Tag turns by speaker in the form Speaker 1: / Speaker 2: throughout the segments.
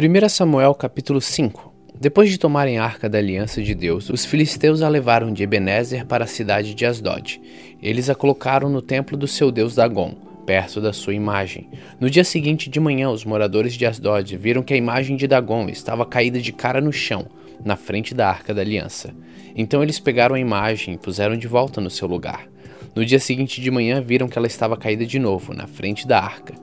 Speaker 1: 1 Samuel capítulo 5 Depois de tomarem a arca da aliança de Deus, os filisteus a levaram de Ebenezer para a cidade de Asdod. Eles a colocaram no templo do seu deus Dagon, perto da sua imagem. No dia seguinte de manhã, os moradores de Asdod viram que a imagem de Dagon estava caída de cara no chão, na frente da arca da aliança. Então eles pegaram a imagem e puseram de volta no seu lugar. No dia seguinte de manhã, viram que ela estava caída de novo, na frente da arca.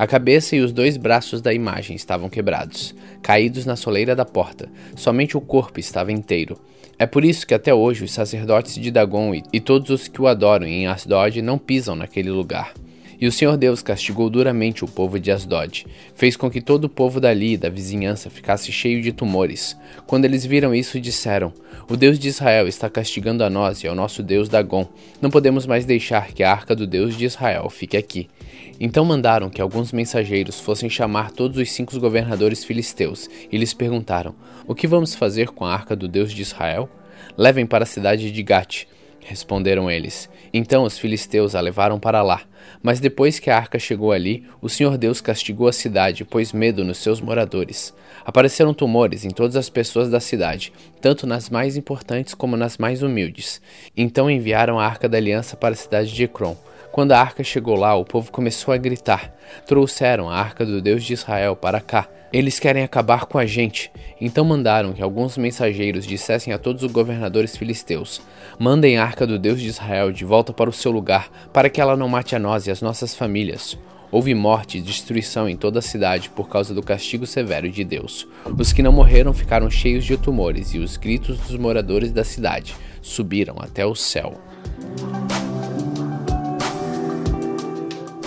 Speaker 1: A cabeça e os dois braços da imagem estavam quebrados, caídos na soleira da porta. Somente o corpo estava inteiro. É por isso que até hoje os sacerdotes de Dagon e todos os que o adoram em Asdod não pisam naquele lugar. E o Senhor Deus castigou duramente o povo de Asdod, fez com que todo o povo dali e da vizinhança ficasse cheio de tumores. Quando eles viram isso, disseram: O Deus de Israel está castigando a nós e ao nosso Deus Dagon. Não podemos mais deixar que a arca do Deus de Israel fique aqui. Então mandaram que alguns mensageiros fossem chamar todos os cinco governadores filisteus e lhes perguntaram: O que vamos fazer com a arca do Deus de Israel? Levem para a cidade de Gate responderam eles. Então os filisteus a levaram para lá. Mas depois que a arca chegou ali, o Senhor Deus castigou a cidade, pôs medo nos seus moradores. Apareceram tumores em todas as pessoas da cidade, tanto nas mais importantes como nas mais humildes. Então enviaram a arca da aliança para a cidade de Ecrom. Quando a arca chegou lá, o povo começou a gritar: Trouxeram a arca do Deus de Israel para cá. Eles querem acabar com a gente. Então mandaram que alguns mensageiros dissessem a todos os governadores filisteus: Mandem a arca do Deus de Israel de volta para o seu lugar, para que ela não mate a nós e as nossas famílias. Houve morte e destruição em toda a cidade por causa do castigo severo de Deus. Os que não morreram ficaram cheios de tumores, e os gritos dos moradores da cidade subiram até o céu.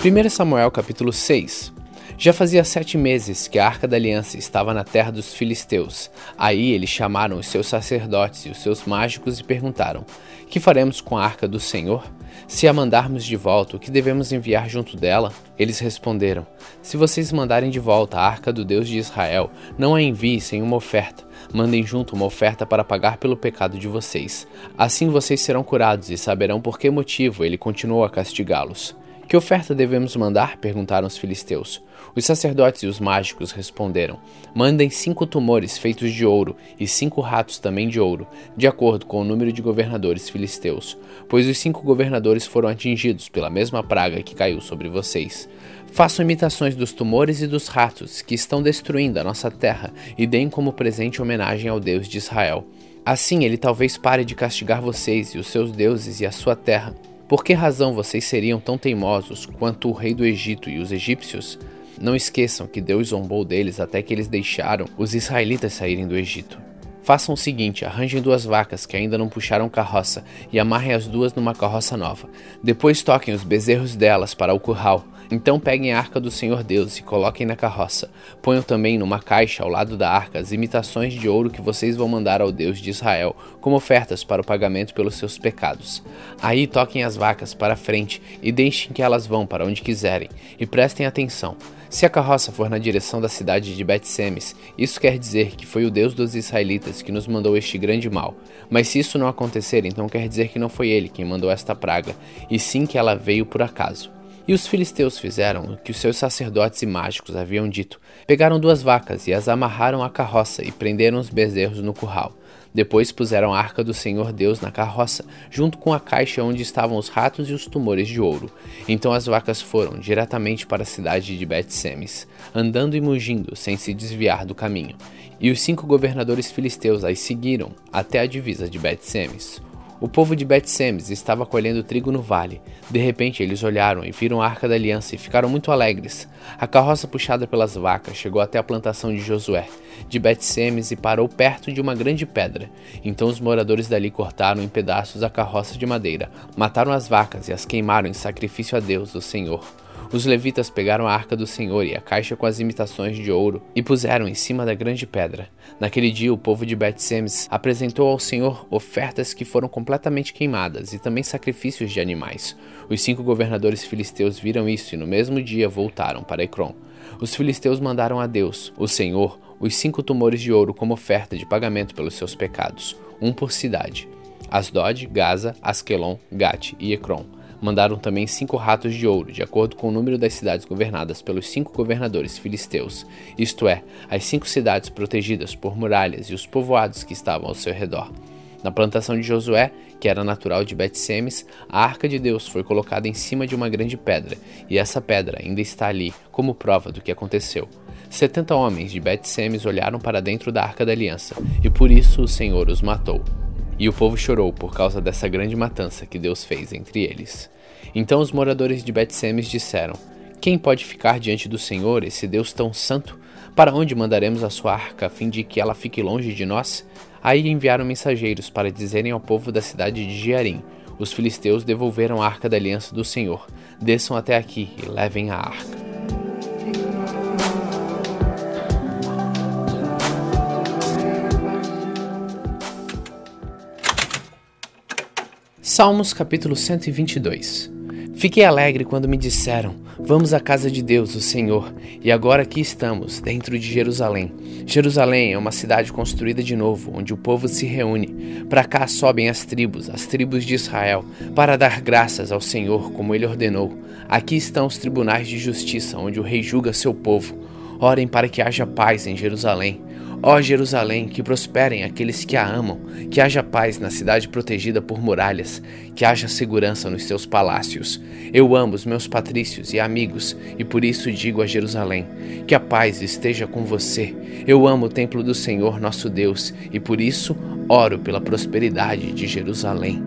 Speaker 1: 1 Samuel capítulo 6 Já fazia sete meses que a Arca da Aliança estava na terra dos filisteus. Aí eles chamaram os seus sacerdotes e os seus mágicos e perguntaram: Que faremos com a Arca do Senhor? Se a mandarmos de volta, o que devemos enviar junto dela? Eles responderam: Se vocês mandarem de volta a arca do Deus de Israel, não a enviem sem uma oferta. Mandem junto uma oferta para pagar pelo pecado de vocês. Assim vocês serão curados e saberão por que motivo ele continuou a castigá-los. Que oferta devemos mandar? perguntaram os filisteus. Os sacerdotes e os mágicos responderam: Mandem cinco tumores feitos de ouro e cinco ratos também de ouro, de acordo com o número de governadores filisteus, pois os cinco governadores foram atingidos pela mesma praga que caiu sobre vocês. Façam imitações dos tumores e dos ratos que estão destruindo a nossa terra e deem como presente homenagem ao Deus de Israel. Assim ele talvez pare de castigar vocês e os seus deuses e a sua terra. Por que razão vocês seriam tão teimosos quanto o rei do Egito e os egípcios? Não esqueçam que Deus zombou deles até que eles deixaram os israelitas saírem do Egito. Façam o seguinte: arranjem duas vacas que ainda não puxaram carroça e amarrem as duas numa carroça nova. Depois toquem os bezerros delas para o curral então peguem a arca do Senhor Deus e coloquem na carroça. Ponham também numa caixa ao lado da arca as imitações de ouro que vocês vão mandar ao Deus de Israel, como ofertas para o pagamento pelos seus pecados. Aí toquem as vacas para frente e deixem que elas vão para onde quiserem. E prestem atenção. Se a carroça for na direção da cidade de Bet-Semes, isso quer dizer que foi o Deus dos israelitas que nos mandou este grande mal. Mas se isso não acontecer, então quer dizer que não foi ele quem mandou esta praga, e sim que ela veio por acaso. E os filisteus fizeram o que os seus sacerdotes e mágicos haviam dito. Pegaram duas vacas e as amarraram à carroça e prenderam os bezerros no curral. Depois puseram a arca do Senhor Deus na carroça, junto com a caixa onde estavam os ratos e os tumores de ouro. Então as vacas foram diretamente para a cidade de Bet-Semes, andando e mugindo, sem se desviar do caminho. E os cinco governadores filisteus as seguiram até a divisa de Bet-Semes. O povo de Bet-Semes estava colhendo trigo no vale. De repente, eles olharam e viram a Arca da Aliança e ficaram muito alegres. A carroça puxada pelas vacas chegou até a plantação de Josué, de Bet-Semes, e parou perto de uma grande pedra. Então os moradores dali cortaram em pedaços a carroça de madeira, mataram as vacas e as queimaram em sacrifício a Deus, o Senhor. Os levitas pegaram a arca do Senhor e a caixa com as imitações de ouro e puseram em cima da grande pedra. Naquele dia, o povo de Bet-Semes apresentou ao Senhor ofertas que foram completamente queimadas e também sacrifícios de animais. Os cinco governadores filisteus viram isso e no mesmo dia voltaram para Ecrom. Os filisteus mandaram a Deus, o Senhor, os cinco tumores de ouro como oferta de pagamento pelos seus pecados, um por cidade: Asdod, Gaza, Askelon, Gate e Ecrom Mandaram também cinco ratos de ouro, de acordo com o número das cidades governadas pelos cinco governadores filisteus, isto é, as cinco cidades protegidas por muralhas e os povoados que estavam ao seu redor. Na plantação de Josué, que era natural de Bet-Semes, a arca de Deus foi colocada em cima de uma grande pedra, e essa pedra ainda está ali como prova do que aconteceu. Setenta homens de Bet-Semes olharam para dentro da arca da aliança, e por isso o Senhor os matou. E o povo chorou por causa dessa grande matança que Deus fez entre eles. Então os moradores de Bet-Semes disseram: Quem pode ficar diante do Senhor, esse Deus tão santo? Para onde mandaremos a sua arca a fim de que ela fique longe de nós? Aí enviaram mensageiros para dizerem ao povo da cidade de Jearim: Os filisteus devolveram a arca da aliança do Senhor. Desçam até aqui e levem a arca. Salmos capítulo 122 Fiquei alegre quando me disseram: Vamos à casa de Deus, o Senhor. E agora aqui estamos, dentro de Jerusalém. Jerusalém é uma cidade construída de novo, onde o povo se reúne. Para cá sobem as tribos, as tribos de Israel, para dar graças ao Senhor, como ele ordenou. Aqui estão os tribunais de justiça, onde o rei julga seu povo. Orem para que haja paz em Jerusalém. Ó Jerusalém, que prosperem aqueles que a amam, que haja paz na cidade protegida por muralhas, que haja segurança nos seus palácios. Eu amo os meus patrícios e amigos, e por isso digo a Jerusalém: que a paz esteja com você. Eu amo o templo do Senhor nosso Deus, e por isso oro pela prosperidade de Jerusalém.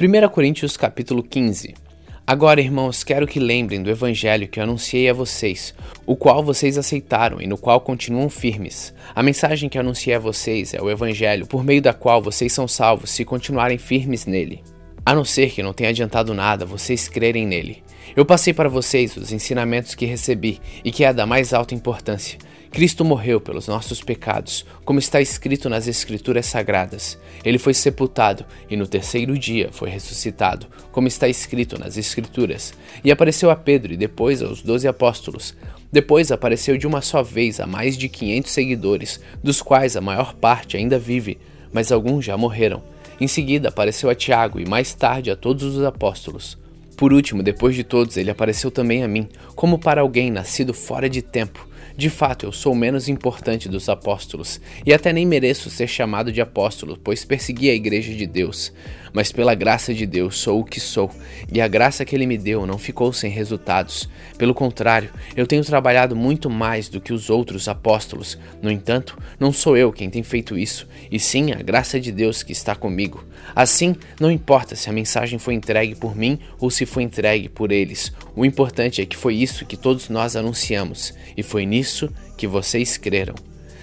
Speaker 1: 1 Coríntios capítulo 15 Agora, irmãos, quero que lembrem do evangelho que eu anunciei a vocês, o qual vocês aceitaram e no qual continuam firmes. A mensagem que anunciei a vocês é o evangelho por meio da qual vocês são salvos se continuarem firmes nele. A não ser que não tenha adiantado nada vocês crerem nele. Eu passei para vocês os ensinamentos que recebi e que é da mais alta importância. Cristo morreu pelos nossos pecados, como está escrito nas Escrituras Sagradas. Ele foi sepultado e no terceiro dia foi ressuscitado, como está escrito nas Escrituras. E apareceu a Pedro e depois aos doze apóstolos. Depois apareceu de uma só vez a mais de quinhentos seguidores, dos quais a maior parte ainda vive, mas alguns já morreram. Em seguida apareceu a Tiago e mais tarde a todos os apóstolos. Por último, depois de todos, ele apareceu também a mim, como para alguém nascido fora de tempo. De fato, eu sou o menos importante dos apóstolos, e até nem mereço ser chamado de apóstolo, pois persegui a igreja de Deus. Mas pela graça de Deus sou o que sou, e a graça que ele me deu não ficou sem resultados. Pelo contrário, eu tenho trabalhado muito mais do que os outros apóstolos. No entanto, não sou eu quem tem feito isso, e sim a graça de Deus que está comigo. Assim, não importa se a mensagem foi entregue por mim ou se foi entregue por eles. O importante é que foi isso que todos nós anunciamos, e foi nisso que vocês creram.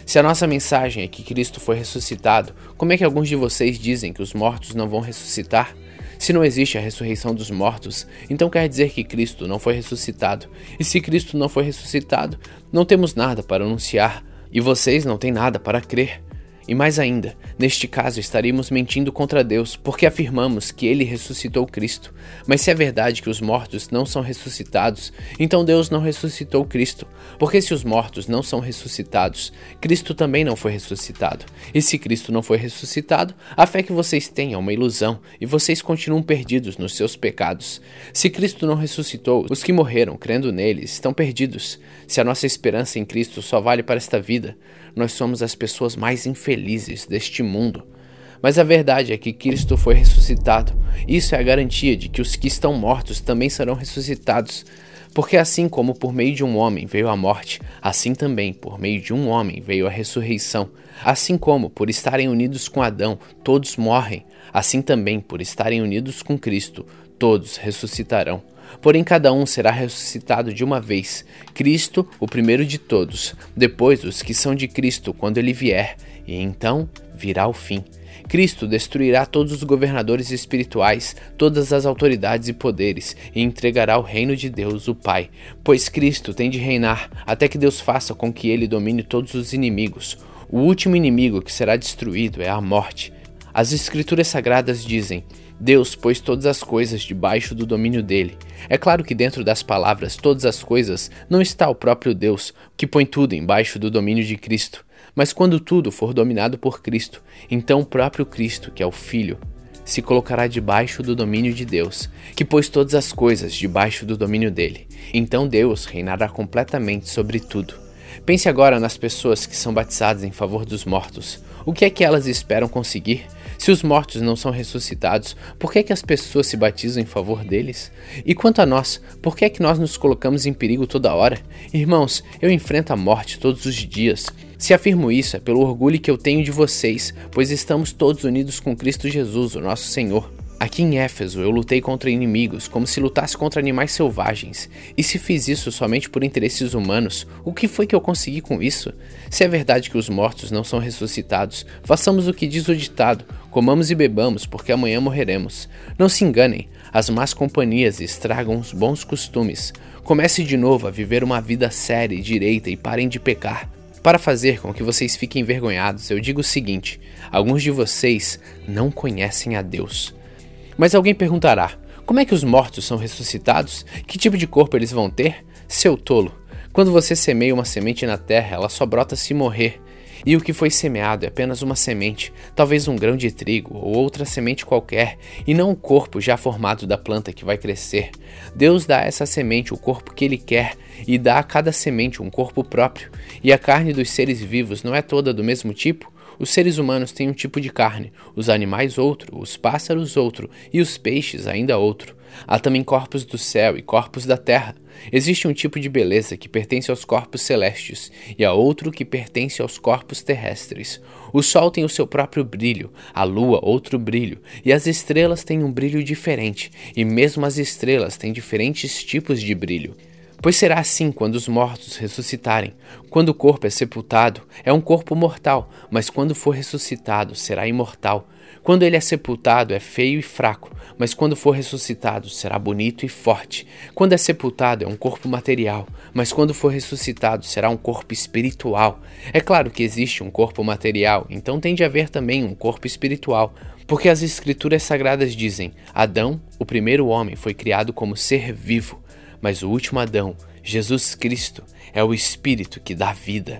Speaker 1: Se a nossa mensagem é que Cristo foi ressuscitado, como é que alguns de vocês dizem que os mortos não vão ressuscitar? Se não existe a ressurreição dos mortos, então quer dizer que Cristo não foi ressuscitado. E se Cristo não foi ressuscitado, não temos nada para anunciar, e vocês não têm nada para crer. E mais ainda, neste caso estaríamos mentindo contra Deus, porque afirmamos que ele ressuscitou Cristo. Mas se é verdade que os mortos não são ressuscitados, então Deus não ressuscitou Cristo. Porque se os mortos não são ressuscitados, Cristo também não foi ressuscitado. E se Cristo não foi ressuscitado, a fé que vocês têm é uma ilusão e vocês continuam perdidos nos seus pecados. Se Cristo não ressuscitou, os que morreram crendo nele estão perdidos. Se a nossa esperança em Cristo só vale para esta vida, nós somos as pessoas mais infelizes deste mundo. Mas a verdade é que Cristo foi ressuscitado. Isso é a garantia de que os que estão mortos também serão ressuscitados. Porque assim como por meio de um homem veio a morte, assim também por meio de um homem veio a ressurreição. Assim como por estarem unidos com Adão, todos morrem, assim também por estarem unidos com Cristo, todos ressuscitarão. Porém, cada um será ressuscitado de uma vez: Cristo, o primeiro de todos, depois os que são de Cristo quando ele vier, e então virá o fim. Cristo destruirá todos os governadores espirituais, todas as autoridades e poderes, e entregará o reino de Deus, o Pai. Pois Cristo tem de reinar até que Deus faça com que ele domine todos os inimigos. O último inimigo que será destruído é a morte. As Escrituras Sagradas dizem: Deus pôs todas as coisas debaixo do domínio dele. É claro que dentro das palavras todas as coisas não está o próprio Deus, que põe tudo embaixo do domínio de Cristo. Mas quando tudo for dominado por Cristo, então o próprio Cristo, que é o Filho, se colocará debaixo do domínio de Deus, que pôs todas as coisas debaixo do domínio dele. Então Deus reinará completamente sobre tudo. Pense agora nas pessoas que são batizadas em favor dos mortos. O que é que elas esperam conseguir? Se os mortos não são ressuscitados, por que é que as pessoas se batizam em favor deles? E quanto a nós, por que é que nós nos colocamos em perigo toda hora? Irmãos, eu enfrento a morte todos os dias. Se afirmo isso é pelo orgulho que eu tenho de vocês, pois estamos todos unidos com Cristo Jesus, o nosso Senhor. Aqui em Éfeso eu lutei contra inimigos como se lutasse contra animais selvagens. E se fiz isso somente por interesses humanos, o que foi que eu consegui com isso? Se é verdade que os mortos não são ressuscitados, façamos o que diz o ditado: comamos e bebamos, porque amanhã morreremos. Não se enganem, as más companhias estragam os bons costumes. Comece de novo a viver uma vida séria e direita e parem de pecar. Para fazer com que vocês fiquem envergonhados, eu digo o seguinte: alguns de vocês não conhecem a Deus. Mas alguém perguntará: como é que os mortos são ressuscitados? Que tipo de corpo eles vão ter? Seu tolo! Quando você semeia uma semente na terra, ela só brota se morrer. E o que foi semeado é apenas uma semente, talvez um grão de trigo ou outra semente qualquer, e não o corpo já formado da planta que vai crescer. Deus dá a essa semente o corpo que ele quer e dá a cada semente um corpo próprio. E a carne dos seres vivos não é toda do mesmo tipo? Os seres humanos têm um tipo de carne, os animais outro, os pássaros outro e os peixes ainda outro. Há também corpos do céu e corpos da terra. Existe um tipo de beleza que pertence aos corpos celestes e há outro que pertence aos corpos terrestres. O sol tem o seu próprio brilho, a lua outro brilho, e as estrelas têm um brilho diferente, e mesmo as estrelas têm diferentes tipos de brilho. Pois será assim quando os mortos ressuscitarem. Quando o corpo é sepultado, é um corpo mortal, mas quando for ressuscitado, será imortal. Quando ele é sepultado, é feio e fraco, mas quando for ressuscitado, será bonito e forte. Quando é sepultado, é um corpo material, mas quando for ressuscitado, será um corpo espiritual. É claro que existe um corpo material, então tem de haver também um corpo espiritual. Porque as Escrituras Sagradas dizem: Adão, o primeiro homem, foi criado como ser vivo mas o último Adão, Jesus Cristo, é o Espírito que dá vida.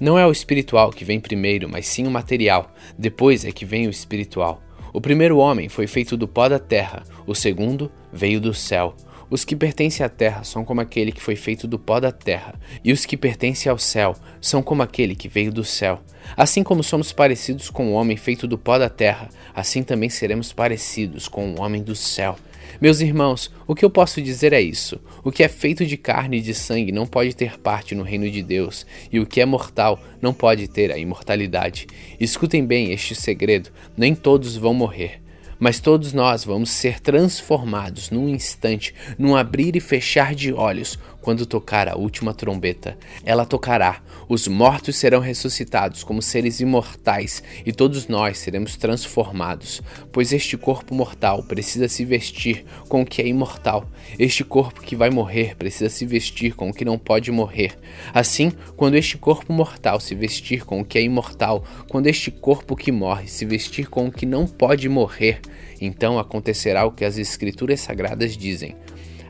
Speaker 1: Não é o espiritual que vem primeiro, mas sim o material, depois é que vem o espiritual. O primeiro homem foi feito do pó da terra, o segundo veio do céu. Os que pertencem à terra são como aquele que foi feito do pó da terra, e os que pertencem ao céu são como aquele que veio do céu. Assim como somos parecidos com o homem feito do pó da terra, assim também seremos parecidos com o homem do céu. Meus irmãos, o que eu posso dizer é isso: o que é feito de carne e de sangue não pode ter parte no reino de Deus, e o que é mortal não pode ter a imortalidade. Escutem bem este segredo: nem todos vão morrer. Mas todos nós vamos ser transformados num instante, num abrir e fechar de olhos, quando tocar a última trombeta. Ela tocará, os mortos serão ressuscitados como seres imortais e todos nós seremos transformados, pois este corpo mortal precisa se vestir com o que é imortal. Este corpo que vai morrer precisa se vestir com o que não pode morrer. Assim, quando este corpo mortal se vestir com o que é imortal, quando este corpo que morre se vestir com o que não pode morrer, então acontecerá o que as Escrituras Sagradas dizem.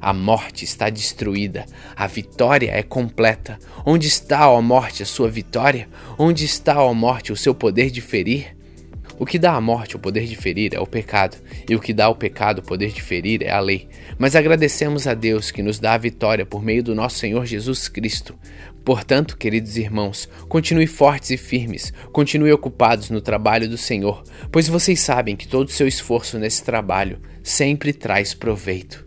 Speaker 1: A morte está destruída, a vitória é completa. Onde está, ó morte, a sua vitória? Onde está, ó morte, o seu poder de ferir? O que dá à morte o poder de ferir é o pecado, e o que dá ao pecado o poder de ferir é a lei. Mas agradecemos a Deus que nos dá a vitória por meio do nosso Senhor Jesus Cristo. Portanto, queridos irmãos, continue fortes e firmes, continue ocupados no trabalho do Senhor, pois vocês sabem que todo o seu esforço nesse trabalho sempre traz proveito.